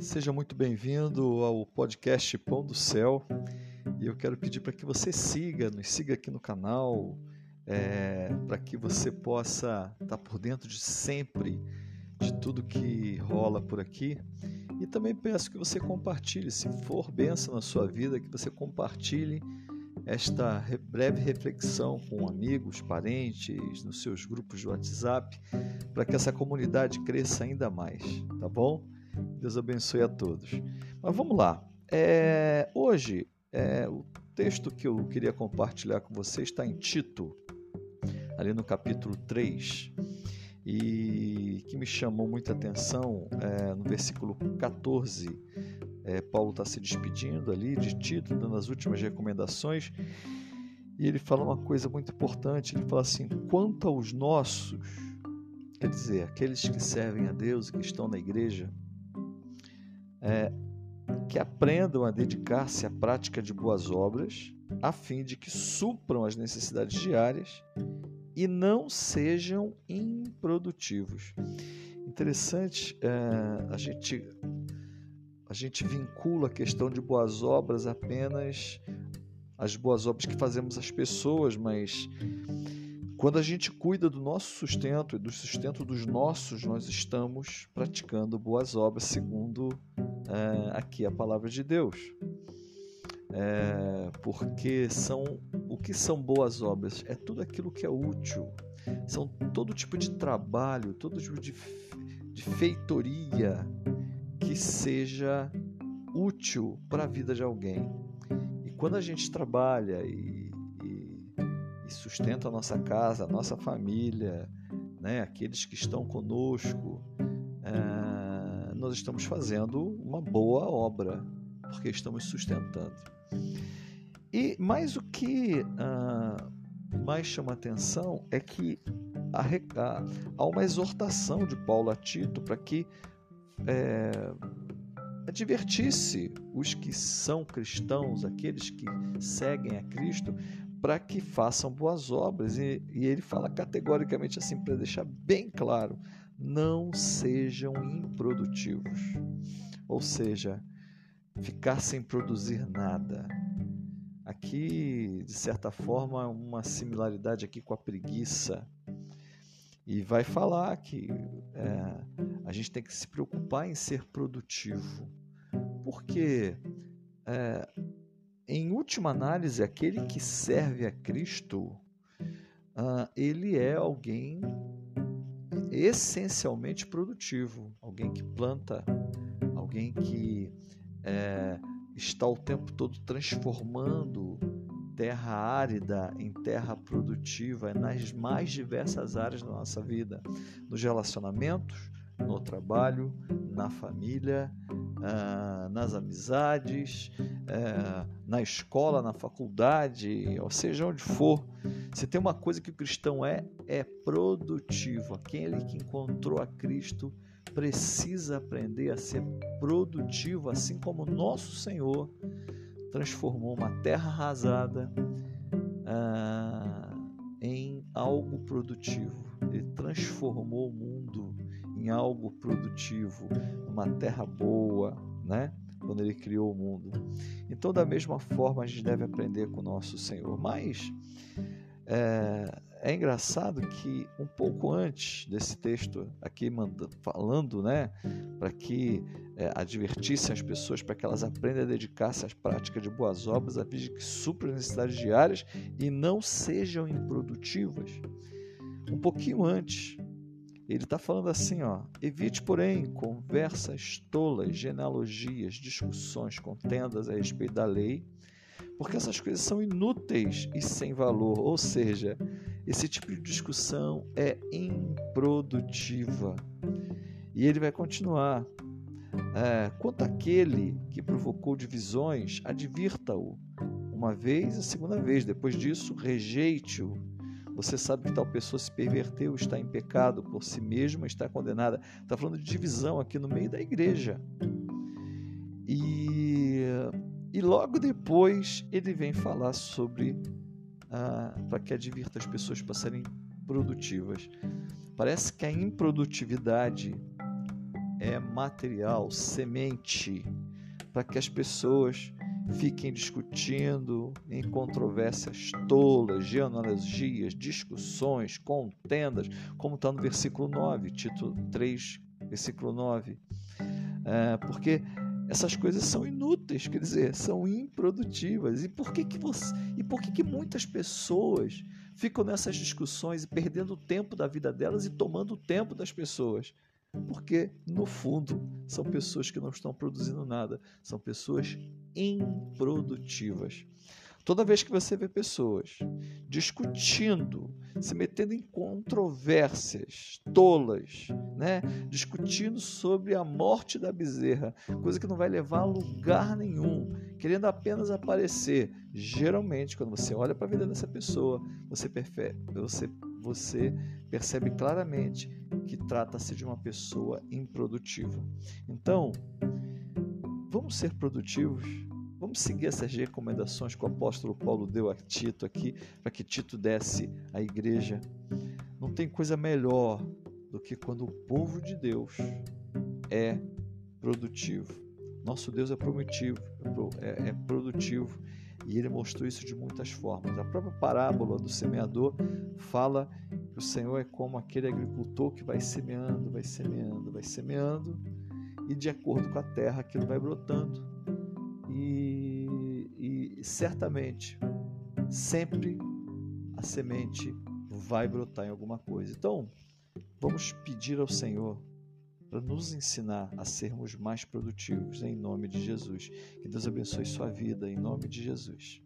Seja muito bem-vindo ao podcast Pão do Céu. E eu quero pedir para que você siga, nos siga aqui no canal, é, para que você possa estar por dentro de sempre de tudo que rola por aqui. E também peço que você compartilhe, se for benção na sua vida, que você compartilhe esta breve reflexão com amigos, parentes, nos seus grupos de WhatsApp, para que essa comunidade cresça ainda mais, tá bom? Deus abençoe a todos. Mas vamos lá. É, hoje, é, o texto que eu queria compartilhar com vocês está em Tito, ali no capítulo 3, e que me chamou muita atenção é, no versículo 14. É, Paulo está se despedindo ali de Tito, dando as últimas recomendações, e ele fala uma coisa muito importante: ele fala assim, quanto aos nossos, quer dizer, aqueles que servem a Deus e que estão na igreja, é, que aprendam a dedicar-se à prática de boas obras, a fim de que supram as necessidades diárias e não sejam improdutivos. Interessante, é, a gente a gente vincula a questão de boas obras apenas às boas obras que fazemos às pessoas, mas quando a gente cuida do nosso sustento e do sustento dos nossos, nós estamos praticando boas obras segundo é, aqui a palavra de Deus. É, porque são o que são boas obras? É tudo aquilo que é útil, são todo tipo de trabalho, todo tipo de, de feitoria que seja útil para a vida de alguém. E quando a gente trabalha e e sustenta a nossa casa, a nossa família, né, aqueles que estão conosco, é, nós estamos fazendo uma boa obra, porque estamos sustentando. E mais o que uh, mais chama atenção é que há, há uma exortação de Paulo a Tito para que é, advertisse os que são cristãos, aqueles que seguem a Cristo, para que façam boas obras. E, e ele fala categoricamente assim, para deixar bem claro: não sejam improdutivos. Ou seja, ficar sem produzir nada. Aqui, de certa forma, uma similaridade aqui com a preguiça. E vai falar que é, a gente tem que se preocupar em ser produtivo. Porque é, em última análise, aquele que serve a Cristo, uh, ele é alguém essencialmente produtivo, alguém que planta, alguém que é, está o tempo todo transformando terra árida em terra produtiva nas mais diversas áreas da nossa vida, nos relacionamentos, no trabalho, na família, uh, nas amizades, uh, na escola, na faculdade, ou seja, onde for. Se tem uma coisa que o cristão é, é produtivo. Aquele que encontrou a Cristo precisa aprender a ser produtivo, assim como nosso Senhor transformou uma terra arrasada uh, em algo produtivo. Ele transformou o mundo em algo produtivo, numa terra boa, né? Quando ele criou o mundo. Então, da mesma forma, a gente deve aprender com o nosso Senhor. Mas é, é engraçado que um pouco antes desse texto aqui falando, né, para que é, advertissem as pessoas para que elas aprendam a dedicar-se às práticas de boas obras, a fim de que supram as necessidades diárias e não sejam improdutivas. Um pouquinho antes, ele está falando assim, ó, evite, porém, conversas tolas, genealogias, discussões, contendas a respeito da lei, porque essas coisas são inúteis e sem valor, ou seja, esse tipo de discussão é improdutiva. E ele vai continuar. É, quanto àquele que provocou divisões, advirta-o uma vez, a segunda vez. Depois disso, rejeite-o você sabe que tal pessoa se perverteu, está em pecado por si mesma, está condenada. Está falando de divisão aqui no meio da igreja. E, e logo depois ele vem falar sobre ah, para que advirta as pessoas para serem produtivas. Parece que a improdutividade é material, semente, para que as pessoas fiquem discutindo em controvérsias tolas, genealogias, discussões, contendas, como está no versículo 9, Tito 3, versículo 9. É, porque essas coisas são inúteis, quer dizer, são improdutivas. E por que, que você, e por que, que muitas pessoas ficam nessas discussões e perdendo o tempo da vida delas e tomando o tempo das pessoas? Porque, no fundo, são pessoas que não estão produzindo nada, são pessoas improdutivas. Toda vez que você vê pessoas discutindo, se metendo em controvérsias tolas, né? discutindo sobre a morte da bezerra, coisa que não vai levar a lugar nenhum, querendo apenas aparecer. Geralmente, quando você olha para a vida dessa pessoa, você, prefere, você, você percebe claramente que trata-se de uma pessoa improdutiva. Então, vamos ser produtivos Vamos seguir essas recomendações que o apóstolo Paulo deu a Tito aqui, para que Tito desse à igreja. Não tem coisa melhor do que quando o povo de Deus é produtivo. Nosso Deus é prometivo, é, é produtivo e ele mostrou isso de muitas formas. A própria parábola do semeador fala que o Senhor é como aquele agricultor que vai semeando, vai semeando, vai semeando e de acordo com a terra aquilo vai brotando e, e certamente, sempre a semente vai brotar em alguma coisa. Então, vamos pedir ao Senhor para nos ensinar a sermos mais produtivos, em nome de Jesus. Que Deus abençoe sua vida, em nome de Jesus.